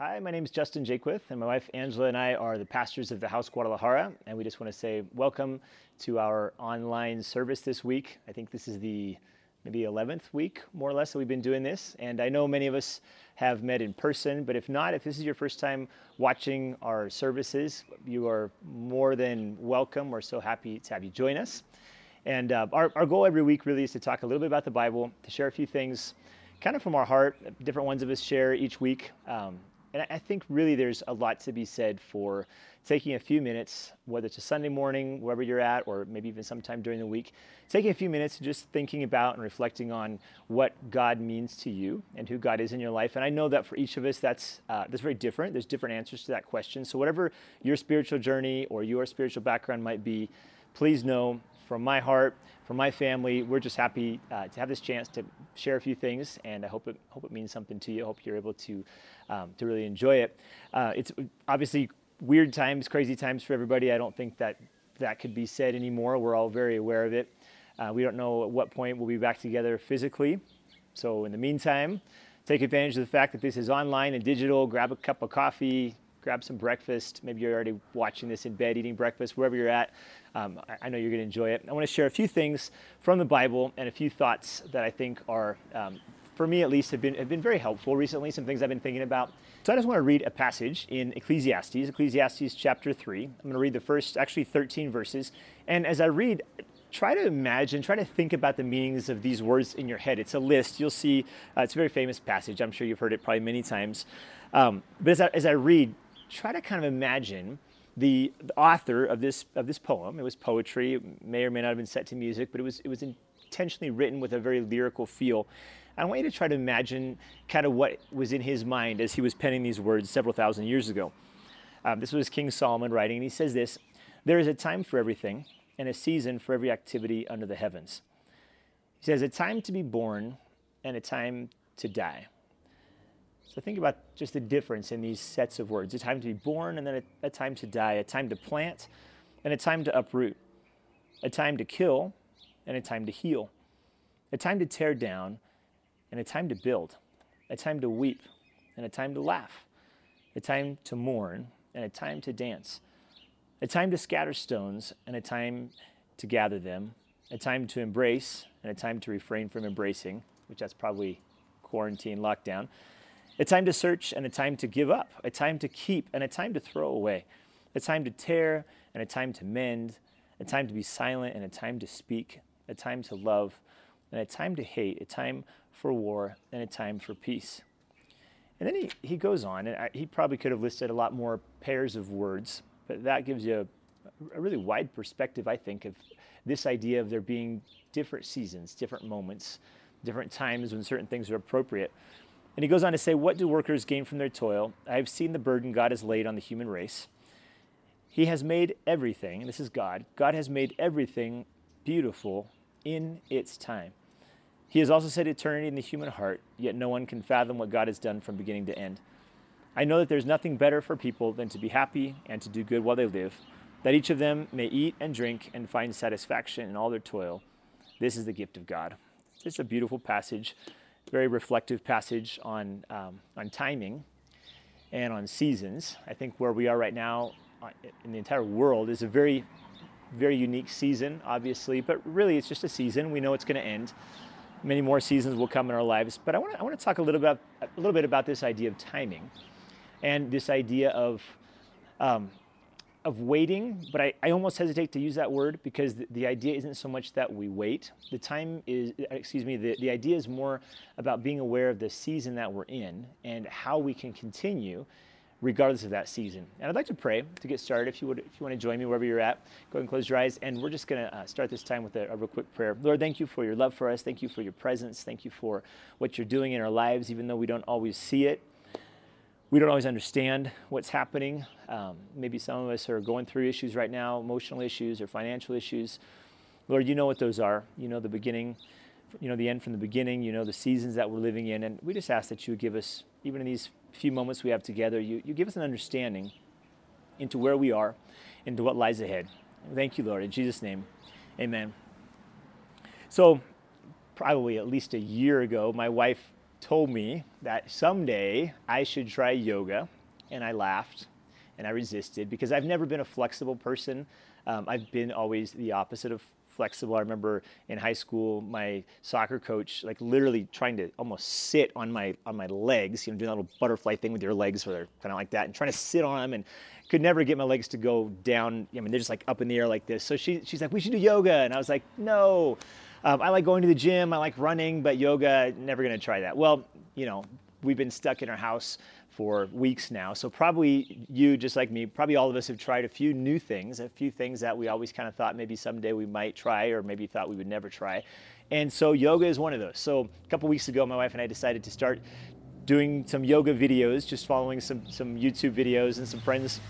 Hi, my name is Justin Jaquith, and my wife Angela and I are the pastors of the House Guadalajara. And we just want to say welcome to our online service this week. I think this is the maybe 11th week, more or less, that we've been doing this. And I know many of us have met in person, but if not, if this is your first time watching our services, you are more than welcome. We're so happy to have you join us. And uh, our, our goal every week really is to talk a little bit about the Bible, to share a few things kind of from our heart, different ones of us share each week. Um, and I think really there's a lot to be said for taking a few minutes, whether it's a Sunday morning, wherever you're at, or maybe even sometime during the week, taking a few minutes just thinking about and reflecting on what God means to you and who God is in your life. And I know that for each of us, that's uh, that's very different. There's different answers to that question. So whatever your spiritual journey or your spiritual background might be, please know from my heart, from my family, we're just happy uh, to have this chance to share a few things, and I hope it hope it means something to you. I hope you're able to um, to really enjoy it. Uh, it's obviously weird times, crazy times for everybody. I don't think that that could be said anymore. We're all very aware of it. Uh, we don't know at what point we'll be back together physically. So in the meantime, take advantage of the fact that this is online and digital. Grab a cup of coffee, grab some breakfast. Maybe you're already watching this in bed, eating breakfast, wherever you're at. Um, I, I, know you're going to enjoy it. I want to share a few things from the Bible and a few thoughts that I think are um, for me at least, have been, have been very helpful recently, some things I've been thinking about. So I just want to read a passage in Ecclesiastes, Ecclesiastes chapter 3. I'm going to read the first, actually 13 verses. And as I read, try to imagine, try to think about the meanings of these words in your head. It's a list. You'll see, uh, it's a very famous passage. I'm sure you've heard it probably many times. Um, but as I, as I read, try to kind of imagine the, the, author of this, of this poem. It was poetry, it may or may not have been set to music, but it was, it was intentionally written with a very lyrical feel. I want you to try to imagine kind of what was in his mind as he was penning these words several thousand years ago. Um, this was King Solomon writing, and he says this There is a time for everything, and a season for every activity under the heavens. He says, A time to be born and a time to die. So think about just the difference in these sets of words a time to be born, and then a, a time to die, a time to plant, and a time to uproot, a time to kill, and a time to heal, a time to tear down and a time to build, a time to weep, and a time to laugh, a time to mourn, and a time to dance, a time to scatter stones, and a time to gather them, a time to embrace, and a time to refrain from embracing, which that's probably quarantine, lockdown, a time to search, and a time to give up, a time to keep, and a time to throw away, a time to tear, and a time to mend, a time to be silent, and a time to speak, a time to love, and a time to hate, a time for war and a time for peace. And then he, he goes on, and I, he probably could have listed a lot more pairs of words, but that gives you a, a really wide perspective, I think, of this idea of there being different seasons, different moments, different times when certain things are appropriate. And he goes on to say, What do workers gain from their toil? I have seen the burden God has laid on the human race. He has made everything, this is God, God has made everything beautiful in its time. He has also set eternity in the human heart, yet no one can fathom what God has done from beginning to end. I know that there's nothing better for people than to be happy and to do good while they live, that each of them may eat and drink and find satisfaction in all their toil. This is the gift of God. It's a beautiful passage, very reflective passage on, um, on timing and on seasons. I think where we are right now uh, in the entire world is a very, very unique season, obviously, but really it's just a season. We know it's going to end many more seasons will come in our lives. But I want to, I want to talk a little, about, a little bit about this idea of timing and this idea of, um, of waiting. But I, I almost hesitate to use that word because the, the, idea isn't so much that we wait. The time is, excuse me, the, the idea is more about being aware of the season that we're in and how we can continue regardless of that season. And I'd like to pray to get started. If you would, if you want to join me wherever you're at, go ahead and close your eyes. And we're just going to uh, start this time with a, a, real quick prayer. Lord, thank you for your love for us. Thank you for your presence. Thank you for what you're doing in our lives, even though we don't always see it. We don't always understand what's happening. Um, maybe some of us are going through issues right now, emotional issues or financial issues. Lord, you know what those are. You know the beginning, you know the end from the beginning. You know the seasons that we're living in. And we just ask that you give us, even in these few moments we have together, you, you give us an understanding into where we are, into what lies ahead. Thank you, Lord. In Jesus' name, amen. So, probably at least a year ago, my wife told me that someday I should try yoga, and I laughed and I resisted because I've never been a flexible person. Um, I've been always the opposite of flexible. I remember in high school, my soccer coach, like literally trying to almost sit on my on my legs, you know, doing that little butterfly thing with your legs, where they're kind of like that, and trying to sit on them, and could never get my legs to go down. I mean, they're just like up in the air like this. So she, she's like, we should do yoga, and I was like, no. Um, I like going to the gym. I like running, but yoga, never going to try that. Well, you know, we've been stuck in our house for weeks now. So probably you, just like me, probably all of us have tried a few new things, a few things that we always kind of thought maybe someday we might try, or maybe thought we would never try. And so yoga is one of those. So a couple weeks ago, my wife and I decided to start doing some yoga videos, just following some some YouTube videos and some friends,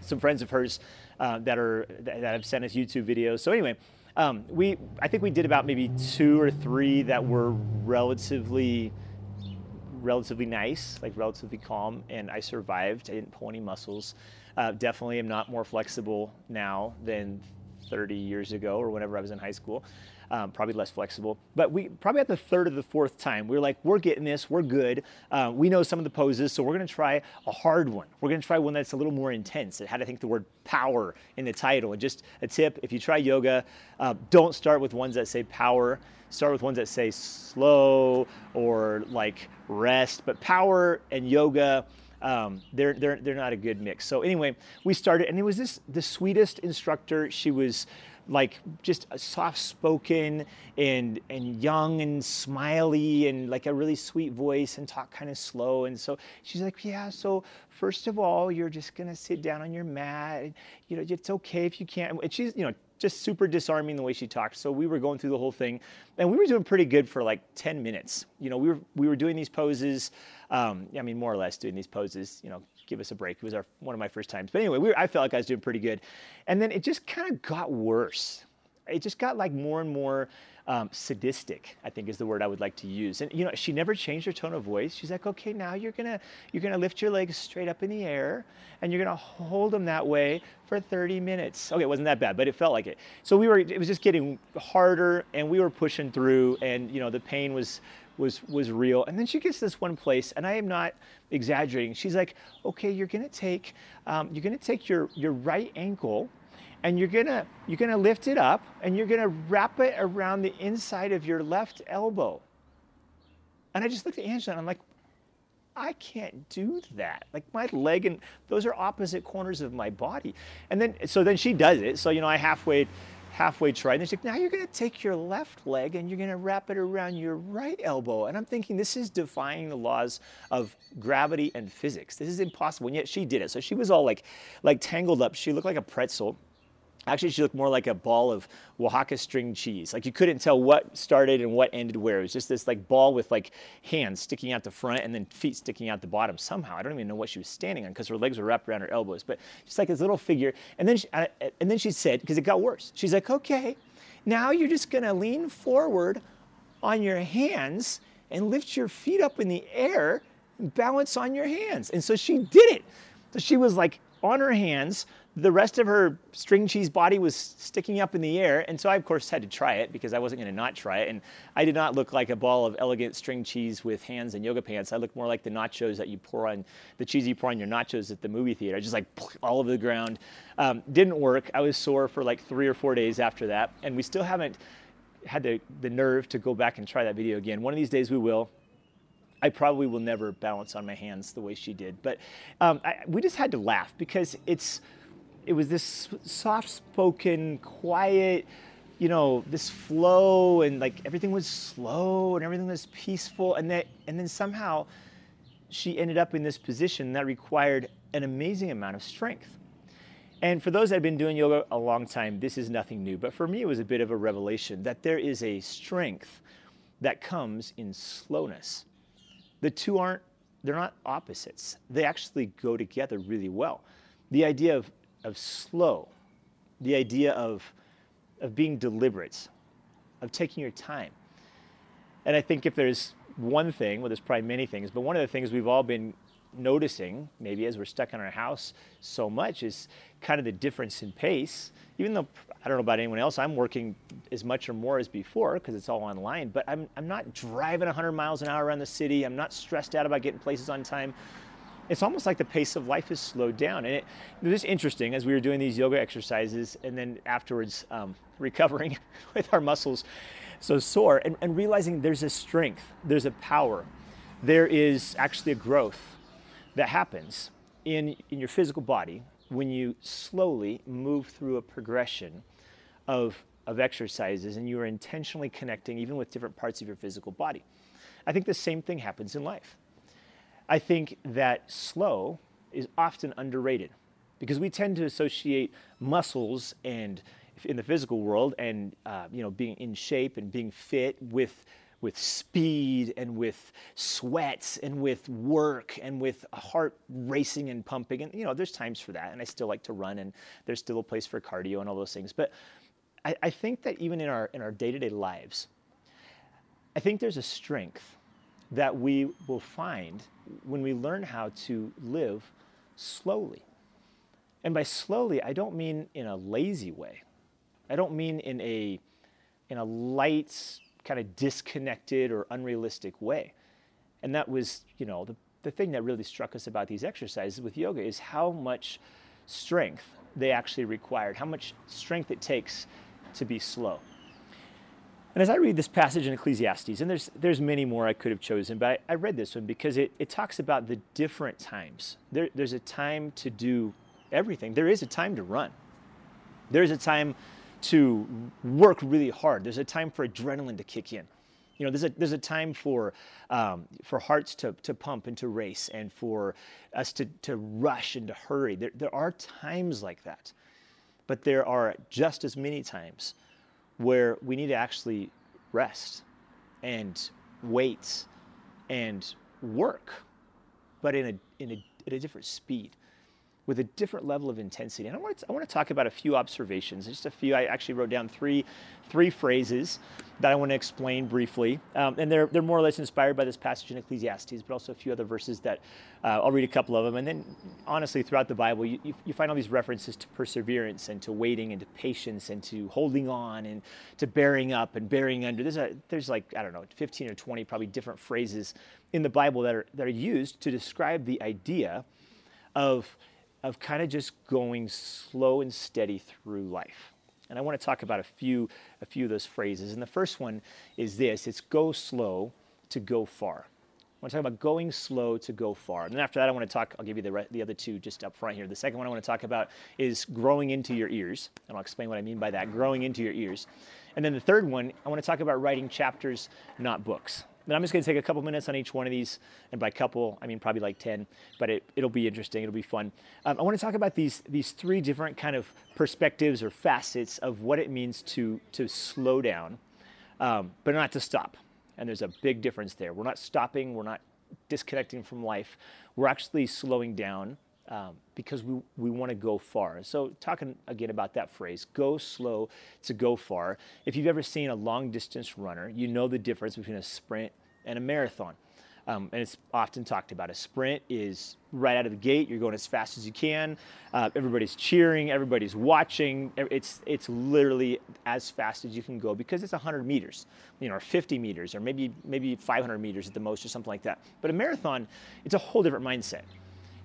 some friends of hers uh, that are that have sent us YouTube videos. So anyway, um, we I think we did about maybe two or three that were relatively relatively nice, like relatively calm, and I survived. I didn't pull any muscles. Uh, definitely am not more flexible now than 30 years ago or whenever I was in high school um, probably less flexible. But we probably at the third or the fourth time, we are like, we're getting this, we're good. Uh, we know some of the poses, so we're gonna try a hard one. We're gonna try one that's a little more intense. It had, I think, the word power in the title. And just a tip if you try yoga, uh, don't start with ones that say power. Start with ones that say slow or like rest. But power and yoga, um, they're, they're, they're not a good mix. So anyway, we started, and it was this the sweetest instructor. She was like just soft spoken and and young and smiley and like a really sweet voice and talk kind of slow. And so she's like yeah so first of all you're just gonna sit down on your mat you know it's okay if you can't. And she's you know just super disarming the way she talked so we were going through the whole thing and we were doing pretty good for like 10 minutes. You know we were we were doing these poses um, i mean more or less doing these poses you know give us a break. It was our, one of my first times. But anyway, we were, I felt like I was doing pretty good. And then it just kind of got worse. It just got like more and more um, sadistic, I think is the word I would like to use. And you know, she never changed her tone of voice. She's like, okay, now you're gonna you're gonna lift your legs straight up in the air, and you're gonna hold them that way for 30 minutes. Okay, it wasn't that bad, but it felt like it. So we were, it was just getting harder, and we were pushing through, and you know, the pain was was was real. And then she gets this one place, and I am not exaggerating. She's like, okay, you're gonna take um, you're gonna take your your right ankle, and you're gonna you're gonna lift it up, and you're gonna wrap it around the inside of your left elbow. And I just looked at Angela, and I'm like. I can't do that. Like my leg and those are opposite corners of my body. And then so then she does it. So you know I halfway halfway tried. And she's like, now you're going to take your left leg and you're going to wrap it around your right elbow. And I'm thinking, this is defying the laws of gravity and physics. This is impossible. And yet she did it. So she was all like, like tangled up. She looked like a pretzel. Actually, she looked more like a ball of Oaxaca string cheese. Like you couldn't tell what started and what ended where. It was just this like ball with like hands sticking out the front and then feet sticking out the bottom somehow. I don't even know what she was standing on because her legs were wrapped around her elbows. But just like this little figure. And then she, and then she said, because it got worse. She's like, okay, now you're just gonna lean forward on your hands and lift your feet up in the air and balance on your hands. And so she did it. So she was like on her hands, the rest of her string cheese body was sticking up in the air. And so I, of course, had to try it because I wasn't going to not try it. And I did not look like a ball of elegant string cheese with hands and yoga pants. I looked more like the nachos that you pour on, the cheese you pour on your nachos at the movie theater. Just like all over the ground. Um, didn't work. I was sore for like three or four days after that. And we still haven't had the, the nerve to go back and try that video again. One of these days we will. I probably will never balance on my hands the way she did. But um, I, we just had to laugh because it's it was this soft-spoken, quiet, you know, this flow, and like everything was slow and everything was peaceful, and that, and then somehow she ended up in this position that required an amazing amount of strength. And for those that have been doing yoga a long time, this is nothing new. But for me, it was a bit of a revelation that there is a strength that comes in slowness. The two aren't, they're not opposites. They actually go together really well. The idea of of slow, the idea of, of being deliberate, of taking your time. And I think if there's one thing, well, there's probably many things, but one of the things we've all been noticing, maybe as we're stuck in our house so much, is kind of the difference in pace. Even though I don't know about anyone else, I'm working as much or more as before because it's all online, but I'm, I'm not driving 100 miles an hour around the city. I'm not stressed out about getting places on time. It's almost like the pace of life is slowed down. And it, it was interesting as we were doing these yoga exercises and then afterwards um, recovering with our muscles so sore and, and realizing there's a strength, there's a power, there is actually a growth that happens in, in your physical body when you slowly move through a progression of, of exercises and you are intentionally connecting even with different parts of your physical body. I think the same thing happens in life. I think that slow is often underrated because we tend to associate muscles and in the physical world and uh, you know being in shape and being fit with with speed and with sweats and with work and with heart racing and pumping. And you know there's times for that and i still like to run and there's still a place for cardio and all those things. But i, I think that even in our in our day-to-day lives i think there's a strength that we will find when we learn how to live slowly and by slowly i don't mean in a lazy way I don't mean in a in a light, kind of disconnected or unrealistic way. And that was, you know, the, the thing that really struck us about these exercises with yoga is how much strength they actually required, how much strength it takes to be slow. And as I read this passage in Ecclesiastes, and there's, there's many more I could have chosen, but I, I read this one because it, it talks about the different times. There, there's a time to do everything. There is a time to run. There's a time to work really hard. There's a time for adrenaline to kick in. You know, there's a, there's a time for, um, for hearts to, to pump and to race and for us to, to rush and to hurry. There, there are times like that. But there are just as many times where we need to actually rest and wait and work, but in a, in a, at a different speed with a different level of intensity. And I want to, I want to talk about a few observations, just a few. I actually wrote down three, three phrases that I want to explain briefly. Um, and they're, they're more or less inspired by this passage in Ecclesiastes, but also a few other verses that uh, I'll read a couple of them. And then, honestly, throughout the Bible, you, you, you find all these references to perseverance and to waiting and to patience and to holding on and to bearing up and bearing under. There's, a, there's like, I don't know, 15 or 20 probably different phrases in the Bible that are, that are used to describe the idea of of kind of just going slow and steady through life. And I want to talk about a few, a few of those phrases. And the first one is this it's go slow to go far. I want to talk about going slow to go far. And then after that, I want to talk, I'll give you the, the other two just up front here. The second one I want to talk about is growing into your ears. And I'll explain what I mean by that growing into your ears. And then the third one, I want to talk about writing chapters, not books. But I'm just going to take a couple minutes on each one of these, and by couple, I mean probably like 10, but it, it'll be interesting, it'll be fun. Um, I want to talk about these, these three different kind of perspectives or facets of what it means to, to slow down, um, but not to stop. And there's a big difference there. We're not stopping, we're not disconnecting from life, we're actually slowing down um, because we, we want to go far. So, talking again about that phrase, go slow to go far. If you've ever seen a long distance runner, you know the difference between a sprint and a marathon. Um, and it's often talked about. A sprint is right out of the gate. You're going as fast as you can. Uh, everybody's cheering. Everybody's watching. It's it's literally as fast as you can go because it's 100 meters, you know, or 50 meters, or maybe maybe 500 meters at the most, or something like that. But a marathon, it's a whole different mindset.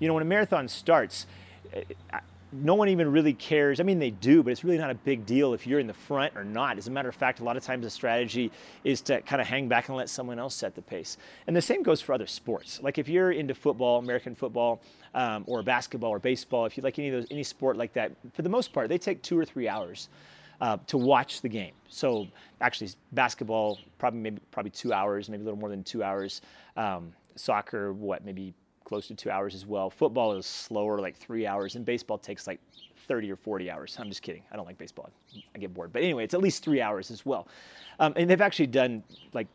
You know, when a marathon starts, eh, no one even really cares. I mean, they do, but it's really not a big deal if you're in the front or not. As a matter of fact, a lot of times the strategy is to kind of hang back and let someone else set the pace. And the same goes for other sports. Like if you're into football, American football, um, or basketball or baseball, if you like any of those, any sport like that, for the most part, they take two or three hours. Uh, to watch the game. So actually, basketball probably maybe probably two hours, maybe a little more than two hours. Um, soccer, what maybe close to two hours as well. Football is slower, like three hours, and baseball takes like 30 or 40 hours. I'm just kidding. I don't like baseball. I get bored. But anyway, it's at least three hours as well. Um, and they've actually done like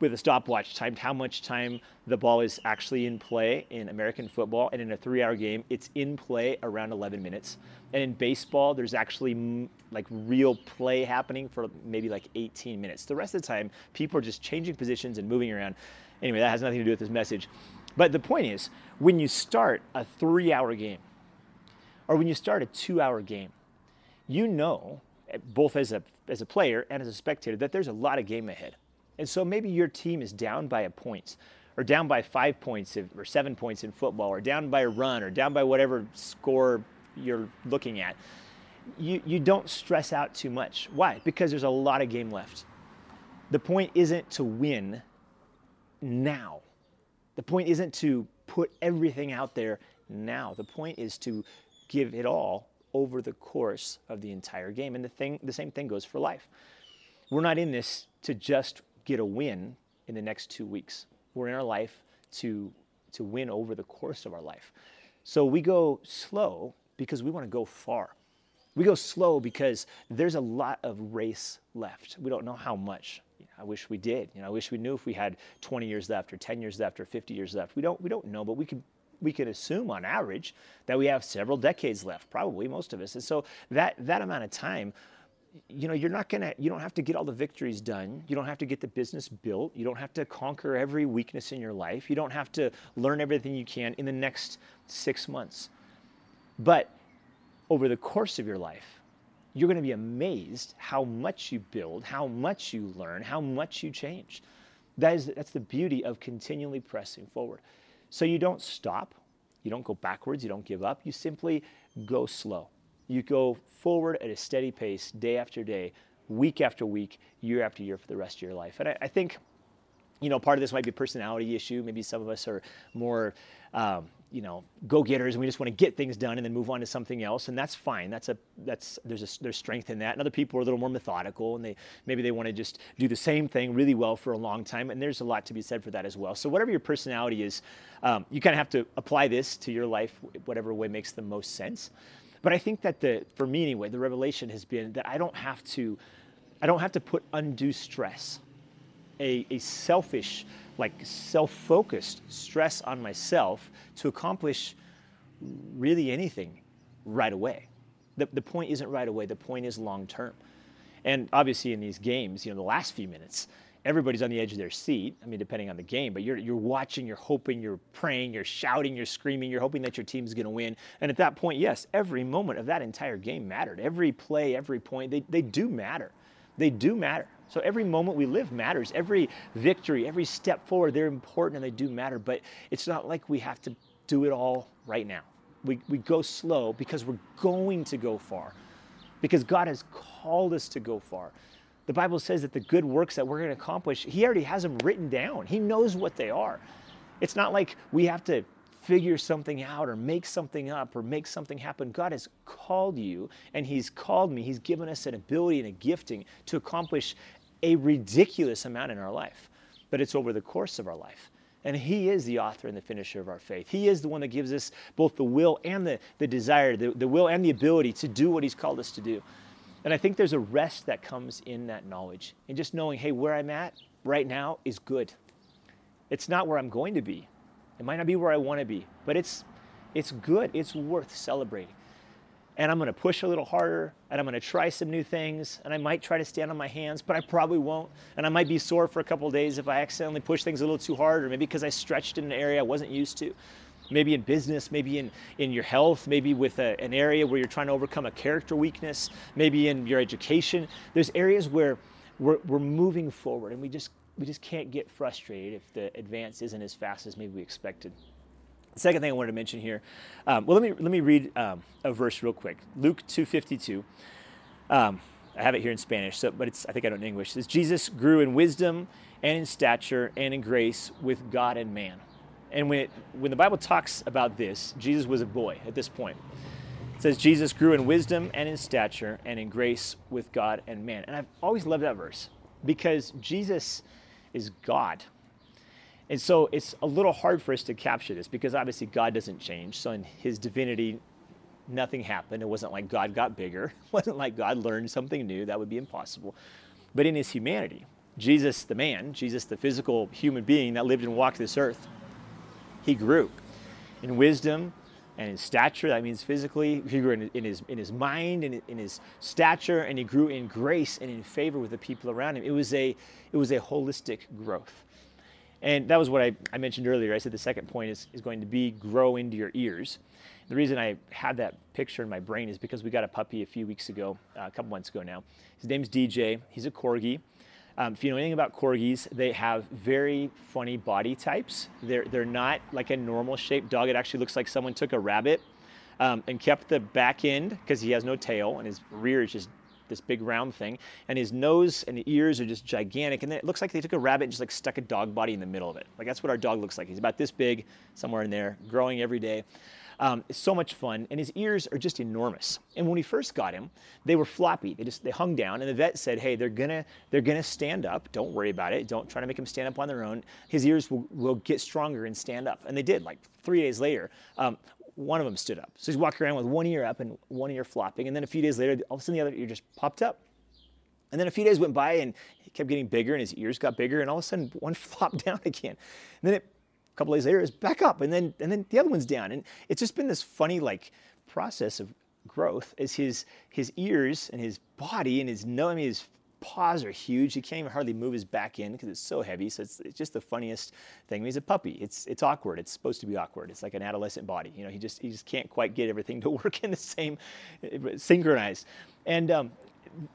with a stopwatch timed how much time the ball is actually in play in American football. And in a three hour game, it's in play around 11 minutes. And in baseball, there's actually like real play happening for maybe like 18 minutes. The rest of the time, people are just changing positions and moving around. Anyway, that has nothing to do with this message. But the point is, when you start a three hour game or when you start a two hour game, you know, eh, both as a, as a player and as a spectator, that there's a lot of game ahead. And so maybe your team is down by a point or down by five points or seven points in football or down by a run or down by whatever score you're looking at. You, you don't stress out too much. Why? Because there's a lot of game left. The point isn't to win now. The point isn't to put everything out there now. The point is to give it all over the course of the entire game. And the thing the same thing goes for life. We're not in this to just get a win in the next 2 weeks. We're in our life to to win over the course of our life. So we go slow because we want to go far. We go slow because there's a lot of race left. We don't know how much. I wish we did. You know, I wish we knew if we had 20 years left or 10 years left or 50 years left. We don't we don't know, but we can we can assume on average that we have several decades left, probably most of us. And so that that amount of time you know, you're not gonna, you don't have to get all the victories done. You don't have to get the business built. You don't have to conquer every weakness in your life. You don't have to learn everything you can in the next six months. But over the course of your life, you're going to be amazed how much you build, how much you learn, how much you change. That is, that's the beauty of continually pressing forward. So you don't stop, you don't go backwards, you don't give up, you simply go slow. You go forward at a steady pace, day after day, week after week, year after year for the rest of your life. And I, I think, you know, part of this might be a personality issue. Maybe some of us are more um, you know go-getters and we just want to get things done and then move on to something else and that's fine. That's a that's there's a there's strength in that. And other people are a little more methodical and they maybe they want to just do the same thing really well for a long time and there's a lot to be said for that as well. So whatever your personality is um, you kind of have to apply this to your life whatever way makes the most sense. But i think that the for me anyway the revelation has been that i don't have to i don't have to put undue stress a, a selfish like self-focused stress on myself to accomplish really anything right away. The, the point isn't right away, the point is long term. And obviously in these games, you know, the last few minutes, everybody's on the edge of their seat. I mean, depending on the game, but you're, you're watching, you're hoping, you're praying, you're shouting, you're screaming, you're hoping that your team's going to win. And at that point, yes, every moment of that entire game mattered. Every play, every point, they, they do matter. They do matter. So every moment we live matters. Every victory, every step forward, they're important and they do matter. But it's not like we have to do it all right now. We, we go slow because we're going to go far, because God has called us to go far. The Bible says that the good works that we're going to accomplish, He already has them written down. He knows what they are. It's not like we have to figure something out or make something up or make something happen. God has called you and He's called me. He's given us an ability and a gifting to accomplish a ridiculous amount in our life, but it's over the course of our life. And He is the author and the finisher of our faith. He is the one that gives us both the will and the, the desire, the, the will and the ability to do what He's called us to do. And I think there's a rest that comes in that knowledge. And just knowing, hey, where I'm at right now is good. It's not where I'm going to be. It might not be where I want to be, but it's it's good. It's worth celebrating. And I'm going to push a little harder and I'm going to try some new things and I might try to stand on my hands, but I probably won't. And I might be sore for a couple days if I accidentally push things a little too hard or maybe because I stretched in an area I wasn't used to. Maybe in business, maybe in, in your health, maybe with a, an area where you're trying to overcome a character weakness, maybe in your education. There's areas where we're, we're moving forward and we just we just can't get frustrated if the advance isn't as fast as maybe we expected. The second thing I wanted to mention here, um, well, let me let me read um, a verse real quick. Luke two fifty two. Um, I have it here in Spanish, so but it's I think I don't in English. It says Jesus grew in wisdom and in stature and in grace with God and man. And when it, when the Bible talks about this, Jesus was a boy at this point. It says Jesus grew in wisdom and in stature and in grace with God and man. And I've always loved that verse because Jesus is God. And so it's a little hard for us to capture this because obviously God doesn't change. So in his divinity, nothing happened. It wasn't like God got bigger. It wasn't like God learned something new. That would be impossible. But in his humanity, Jesus the man, Jesus the physical human being that lived and walked this earth, he grew in wisdom and in stature. That means physically. He grew in, in his, in his mind and in his stature, and he grew in grace and in favor with the people around him. It was a, it was a holistic growth. And that was what I, I mentioned earlier. I said the second point is, is going to be grow into your ears. The reason I had that picture in my brain is because we got a puppy a few weeks ago, uh, a couple months ago now. His name's DJ. He's a corgi. Um, if you know anything about corgis, they have very funny body types. They're, they're not like a normal shaped dog. It actually looks like someone took a rabbit um, and kept the back end because he has no tail and his rear is just this big round thing, and his nose and ears are just gigantic. And then it looks like they took a rabbit and just like stuck a dog body in the middle of it. Like that's what our dog looks like. He's about this big, somewhere in there, growing every day. Um, it's so much fun, and his ears are just enormous. And when we first got him, they were floppy. They just they hung down, and the vet said, "Hey, they're gonna they're gonna stand up. Don't worry about it. Don't try to make him stand up on their own. His ears will, will get stronger and stand up." And they did. Like three days later, um, one of them stood up. So he's walking around with one ear up and one ear flopping. And then a few days later, all of a sudden the other ear just popped up. And then a few days went by and he kept getting bigger and his ears got bigger. And all of a sudden one flopped down again. And then it, a couple days later, it's back up. And then, and then the other one's down. And it's just been this funny like process of growth as his, his ears and his body and his nose, I mean, his paws are huge. He can't even hardly move his back end because it's so heavy. So it's, it's, just the funniest thing. He's a puppy. It's it's awkward. It's supposed to be awkward. It's like an adolescent body. You know, he just he just can't quite get everything to work in the same synchronized. And um,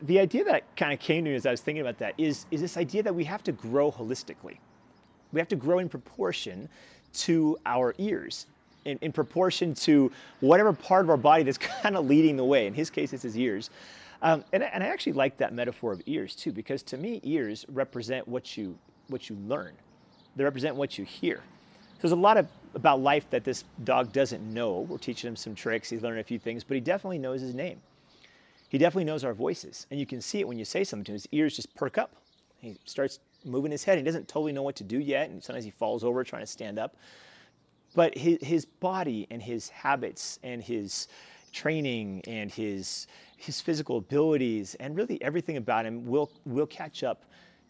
the idea that kind of came to me as I was thinking about that is is this idea that we have to grow holistically. We have to grow in proportion to our ears in, in, proportion to whatever part of our body that's kind of leading the way. In his case, it's his ears. Um, and, and I actually like that metaphor of ears too, because to me, ears represent what you, what you learn. They represent what you hear. So there's a lot of, about life that this dog doesn't know. We're teaching him some tricks. He's learning a few things, but he definitely knows his name. He definitely knows our voices. And you can see it when you say something to him. His ears just perk up. He starts moving his head. He doesn't totally know what to do yet. And sometimes he falls over trying to stand up. But his, his body and his habits and his training and his his physical abilities and really everything about him will will catch up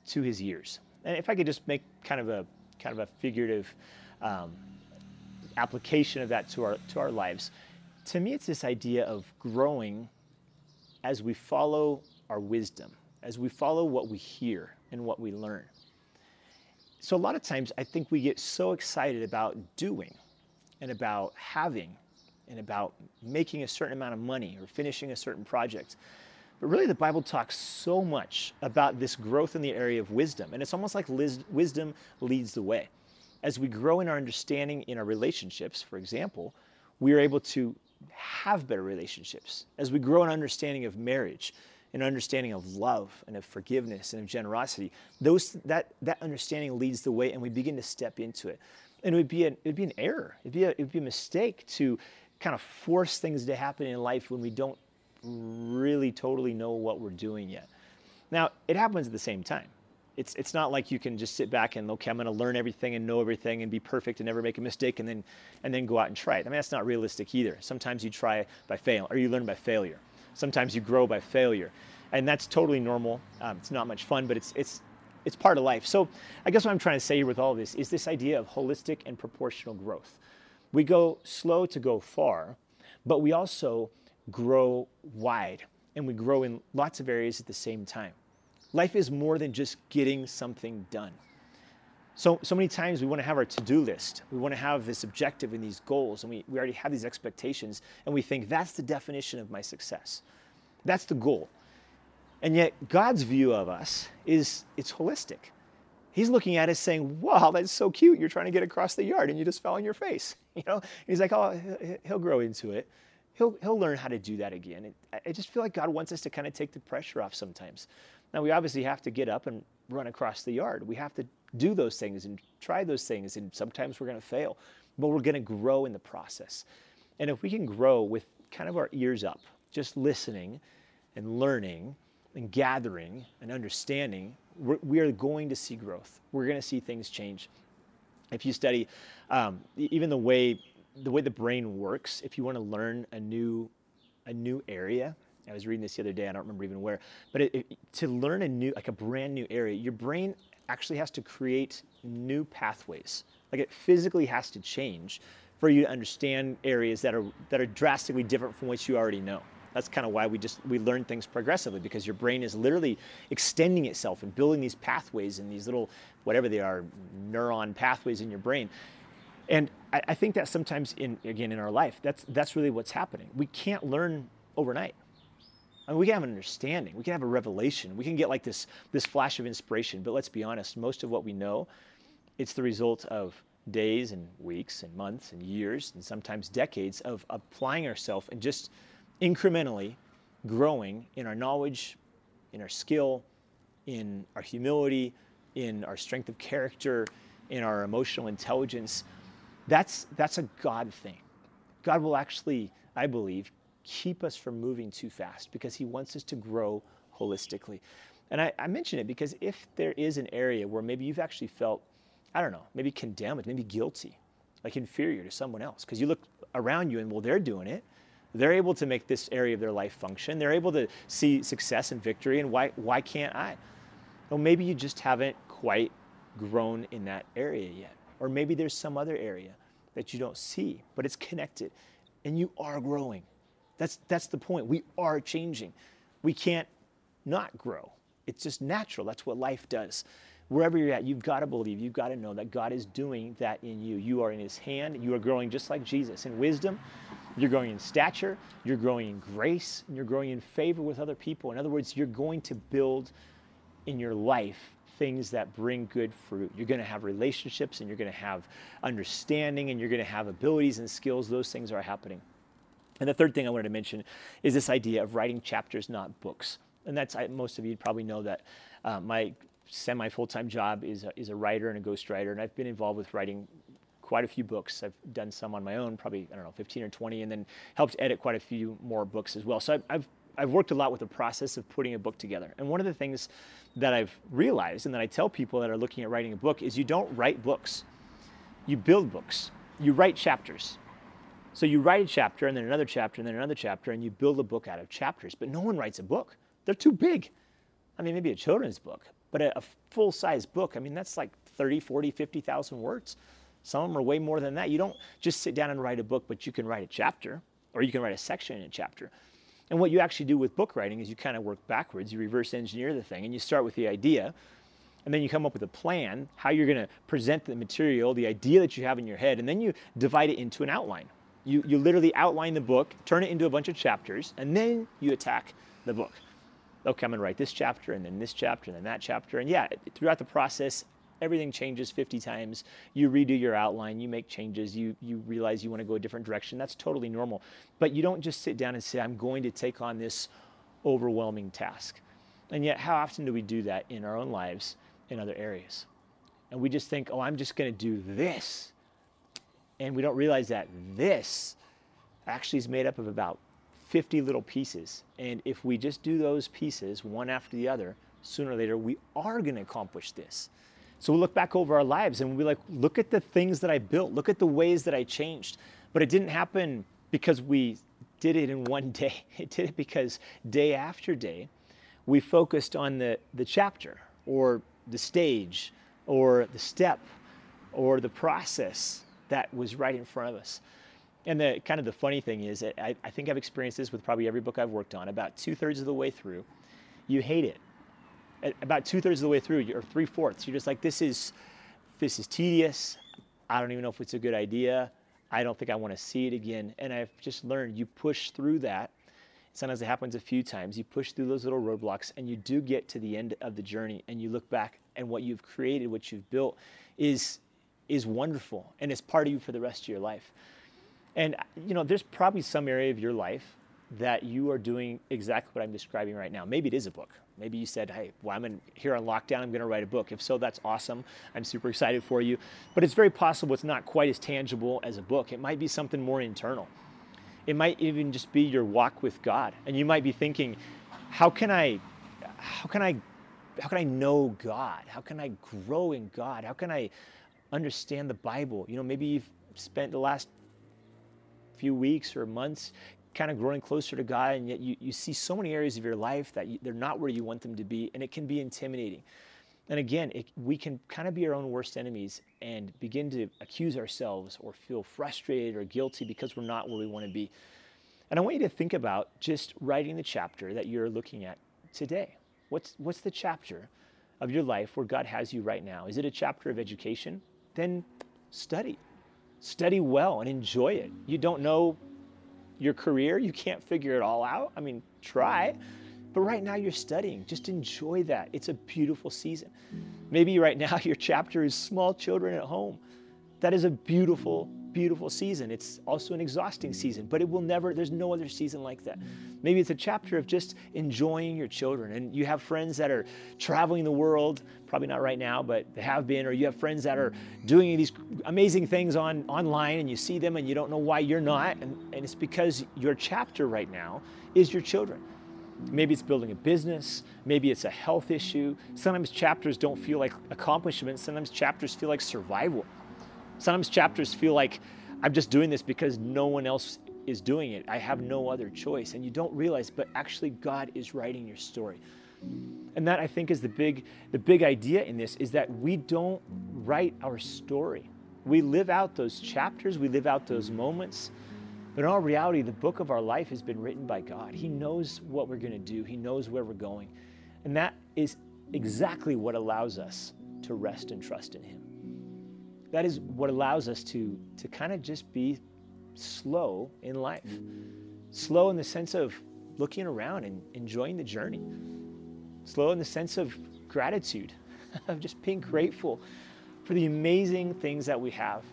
to his years. And if I could just make kind of a kind of a figurative um, application of that to our to our lives, to me it's this idea of growing as we follow our wisdom, as we follow what we hear and what we learn. So a lot of times I think we get so excited about doing and about having and about making a certain amount of money or finishing a certain project. But really, the Bible talks so much about this growth in the area of wisdom. And it's almost like wisdom leads the way. As we grow in our understanding in our relationships, for example, we are able to have better relationships. As we grow in understanding of marriage, an understanding of love and of forgiveness and of generosity, those, that, that understanding leads the way and we begin to step into it. And it would be an, it'd be an error, it'd be a, it'd be a mistake to kind of force things to happen in life when we don't really totally know what we're doing yet. Now, it happens at the same time. It's, it's not like you can just sit back and, okay, I'm going to learn everything and know everything and be perfect and never make a mistake and then, and then go out and try it. I mean, that's not realistic either. Sometimes you try by fail or you learn by failure. Sometimes you grow by failure. And that's totally normal. Um, it's not much fun, but it's, it's, it's part of life. So I guess what I'm trying to say here with all this is this idea of holistic and proportional growth. We go slow to go far, but we also grow wide and we grow in lots of areas at the same time. Life is more than just getting something done. So, so many times we want to have our to do list. We want to have this objective and these goals, and we, we already have these expectations, and we think that's the definition of my success. That's the goal. And yet, God's view of us is it's holistic. He's looking at us saying, Wow, that's so cute. You're trying to get across the yard and you just fell on your face. You know, he's like, oh, he'll grow into it. He'll, he'll learn how to do that again. I just feel like God wants us to kind of take the pressure off sometimes. Now, we obviously have to get up and run across the yard. We have to do those things and try those things. And sometimes we're going to fail, but we're going to grow in the process. And if we can grow with kind of our ears up, just listening and learning and gathering and understanding, we're, we are going to see growth. We're going to see things change if you study um, even the way the way the brain works, if you want to learn a new a new area, I was reading this the other day. I don't remember even where, but it, it, to learn a new like a brand new area, your brain actually has to create new pathways. Like it physically has to change for you to understand areas that are that are drastically different from what you already know. That's kind of why we just we learn things progressively because your brain is literally extending itself and building these pathways and these little whatever they are neuron pathways in your brain. And I, I think that sometimes in again in our life, that's that's really what's happening. We can't learn overnight. Mean, we can have an understanding, we can have a revelation, we can get like this this flash of inspiration. But let's be honest, most of what we know, it's the result of days and weeks and months and years and sometimes decades of applying ourselves and just incrementally growing in our knowledge, in our skill, in our humility, in our strength of character, in our emotional intelligence. That's, that's a God thing. God will actually, I believe, keep us from moving too fast because He wants us to grow holistically. And I, I mention it because if there is an area where maybe you've actually felt I don't know, maybe condemned, maybe guilty, like inferior to someone else. Because you look around you and, well, they're doing it. They're able to make this area of their life function. They're able to see success and victory, and why, why can't I? Well, maybe you just haven't quite grown in that area yet. Or maybe there's some other area that you don't see, but it's connected, and you are growing. That's, that's the point. We are changing. We can't not grow. It's just natural. That's what life does wherever you're at, you've got to believe, you've got to know that God is doing that in you. You are in His hand. You are growing just like Jesus in wisdom. You're growing in stature. You're growing in grace. And you're growing in favor with other people. In other words, you're going to build in your life things that bring good fruit. You're going to have relationships and you're going to have understanding and you're going to have abilities and skills. Those things are happening. And the third thing I wanted to mention is this idea of writing chapters, not books. And that's, most of you probably know that uh, my semi full time job is a, is a writer and a ghostwriter, and I've been involved with writing quite a few books. I've done some on my own, probably I don't know, 15 or 20, and then helped edit quite a few more books as well. So I've, I've I've worked a lot with the process of putting a book together. And one of the things that I've realized and that I tell people that are looking at writing a book is you don't write books. You build books. You write chapters. So you write a chapter and then another chapter and then another chapter and you build a book out of chapters. But no one writes a book. They're too big. I mean, maybe a children's book, but a, a full size book, I mean, that's like 30, 40, 50,000 words. Some of them are way more than that. You don't just sit down and write a book, but you can write a chapter or you can write a section in a chapter. And what you actually do with book writing is you kind of work backwards. You reverse engineer the thing and you start with the idea and then you come up with a plan, how you're going to present the material, the idea that you have in your head, and then you divide it into an outline. You, you literally outline the book, turn it into a bunch of chapters, and then you attack the book okay, I'm to write this chapter and then this chapter and then that chapter. And yeah, throughout the process, everything changes 50 times. You redo your outline, you make changes, you, you realize you want to go a different direction. That's totally normal. But you don't just sit down and say, I'm going to take on this overwhelming task. And yet, how often do we do that in our own lives in other areas? And we just think, oh, I'm just to do this. And we don't realize that this actually is made up of about 50 little pieces. And if we just do those pieces one after the other, sooner or later, we are going to accomplish this. So we look back over our lives and we like, look at the things that I built, look at the ways that I changed. But it didn't happen because we did it in one day. It did it because day after day, we focused on the, the chapter or the stage or the step or the process that was right in front of us. And the kind of the funny thing is, I, I think I've experienced this with probably every book I've worked on. About two thirds of the way through, you hate it. At about two thirds of the way through, or three fourths, you're just like, this is, this is tedious. I don't even know if it's a good idea. I don't think I want to see it again. And I've just learned you push through that. Sometimes it happens a few times. You push through those little roadblocks and you do get to the end of the journey and you look back and what you've created, what you've built is, is wonderful and it's part of you for the rest of your life. And you know, there's probably some area of your life that you are doing exactly what I'm describing right now. Maybe it is a book. Maybe you said, "Hey, well, I'm in, here on lockdown. I'm going to write a book." If so, that's awesome. I'm super excited for you. But it's very possible it's not quite as tangible as a book. It might be something more internal. It might even just be your walk with God, and you might be thinking, "How can I? How can I? How can I know God? How can I grow in God? How can I understand the Bible?" You know, maybe you've spent the last few weeks or months kind of growing closer to God, and yet you, you see so many areas of your life that you, they're not where you want them to be, and it can be intimidating. And again, it, we can kind of be our own worst enemies and begin to accuse ourselves or feel frustrated or guilty because we're not where we want to be. And I want you to think about just writing the chapter that you're looking at today. What's, what's the chapter of your life where God has you right now? Is it a chapter of education? Then study. Study well and enjoy it. You don't know your career, you can't figure it all out. I mean, try. But right now you're studying. Just enjoy that. It's a beautiful season. Maybe right now your chapter is small children at home. That is a beautiful beautiful season. It's also an exhausting season, but it will never, there's no other season like that. Maybe it's a chapter of just enjoying your children. And you have friends that are traveling the world, probably not right now, but they have been, or you have friends that are doing these amazing things on online and you see them and you don't know why you're not. And, and it's because your chapter right now is your children. Maybe it's building a business. Maybe it's a health issue. Sometimes chapters don't feel like accomplishments. Sometimes chapters feel like survival. Sometimes chapters feel like I'm just doing this because no one else is doing it. I have no other choice. And you don't realize, but actually God is writing your story. And that I think is the big the big idea in this is that we don't write our story. We live out those chapters, we live out those moments. But in all reality, the book of our life has been written by God. He knows what we're going to do. He knows where we're going. And that is exactly what allows us to rest and trust in him that is what allows us to, to kind of just be slow in life. Slow in the sense of looking around and enjoying the journey. Slow in the sense of gratitude, of just being grateful for the amazing things that we have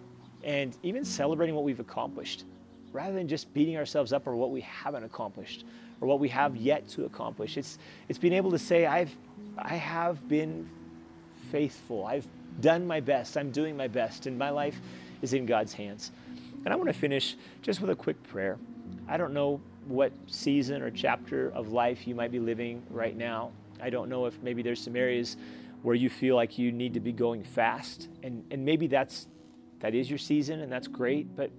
and even celebrating what we've accomplished rather than just beating ourselves up or what we haven't accomplished or what we have yet to accomplish. It's, it's being able to say, I've, I have been faithful. I've done my best. I'm doing my best, and my life is in God's hands. And I want to finish just with a quick prayer. I don't know what season or chapter of life you might be living right now. I don't know if maybe there's some areas where you feel like you need to be going fast, and, and maybe that's that is your season, and that's great. But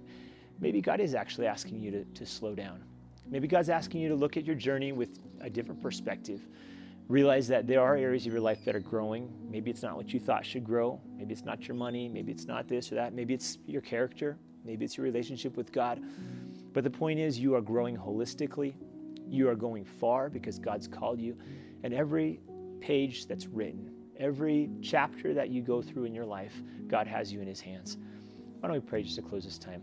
maybe God is actually asking you to, to slow down. Maybe God's asking you to look at your journey with a different perspective realize that there are areas of your life that are growing. Maybe it's not what you thought should grow. Maybe it's not your money. Maybe it's not this or that. Maybe it's your character. Maybe it's your relationship with God. But the point is, you are growing holistically. You are going far because God's called you. And every page that's written, every chapter that you go through in your life, God has you in His hands. Why don't we pray just to close this time?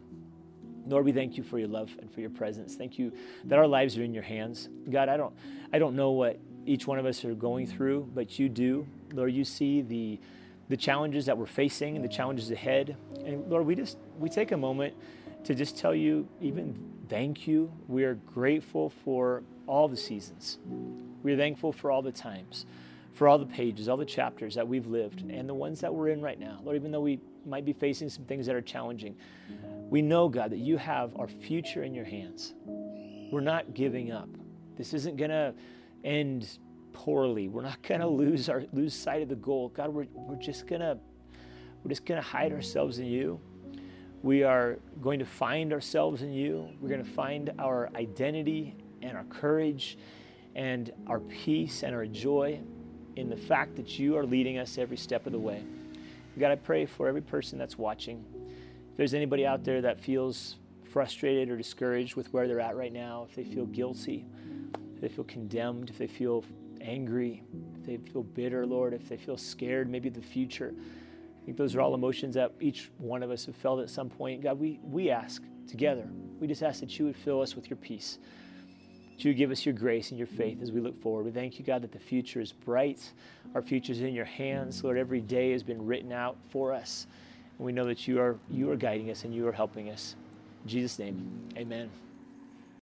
Lord, we thank you for your love and for your presence. Thank you that our lives are in your hands. God, I don't, I don't know what each one of us are going through, but you do. Lord, you see the the challenges that we're facing and the challenges ahead. And Lord, we just we take a moment to just tell you even thank you. We are grateful for all the seasons. We are thankful for all the times, for all the pages, all the chapters that we've lived and the ones that we're in right now. Lord, even though we might be facing some things that are challenging, we know, God, that you have our future in your hands. We're not giving up. This isn't going to end poorly. We're not going to lose our lose sight of the goal. God, we're, we're just going to we're just going to hide ourselves in you. We are going to find ourselves in you. We're going to find our identity and our courage and our peace and our joy in the fact that you are leading us every step of the way. God, I pray for every person that's watching. If there's anybody out there that feels frustrated or discouraged with where they're at right now, if they feel guilty, if they feel condemned, if they feel angry, if they feel bitter, Lord, if they feel scared, maybe the future. I think those are all emotions that each one of us have felt at some point. God, we, we ask together, we just ask that you would fill us with your peace. That you would give us your grace and your faith as we look forward. We thank you, God, that the future is bright. Our future is in your hands. Lord, every day has been written out for us. And we know that you are, you are guiding us and you are helping us. In Jesus' name, amen.